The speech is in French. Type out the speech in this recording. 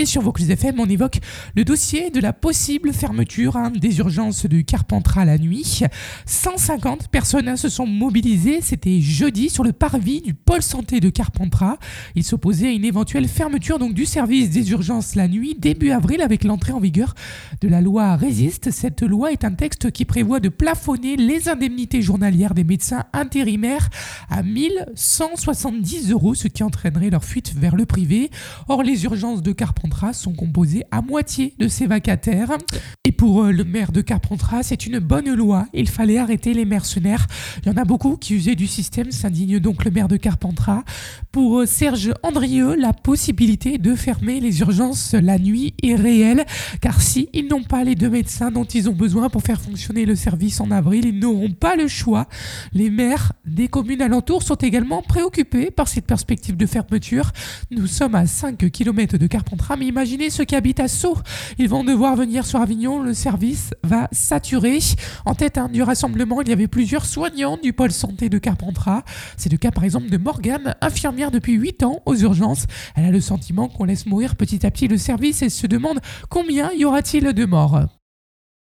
Et sur Vaucluse FM, on évoque le dossier de la possible fermeture hein, des urgences de Carpentras la nuit. 150 personnes se sont mobilisées, c'était jeudi, sur le parvis du pôle santé de Carpentras. Ils s'opposaient à une éventuelle fermeture donc, du service des urgences la nuit début avril avec l'entrée en vigueur de la loi Résiste. Cette loi est un texte qui prévoit de plafonner les indemnités journalières des médecins intérimaires à 1170 euros, ce qui entraînerait leur fuite vers le privé. Or, les urgences de Carpentras sont composés à moitié de ces vacataires. Et pour euh, le maire de Carpentras, c'est une bonne loi. Il fallait arrêter les mercenaires. Il y en a beaucoup qui usaient du système, s'indigne donc le maire de Carpentras. Pour euh, Serge Andrieux, la possibilité de fermer les urgences la nuit est réelle, car si n'ont pas les deux médecins dont ils ont besoin pour faire fonctionner le service en avril, ils n'auront pas le choix. Les maires des communes alentours sont également préoccupés par cette perspective de fermeture. Nous sommes à 5 km de Carpentras, mais imaginez ceux qui habitent à Sceaux. Ils vont devoir venir sur Avignon, le service va saturer. En tête hein, du rassemblement, il y avait plusieurs soignants du pôle santé de Carpentras. C'est le cas par exemple de Morgane, infirmière depuis 8 ans aux urgences. Elle a le sentiment qu'on laisse mourir petit à petit le service et se demande combien y aura-t-il de morts.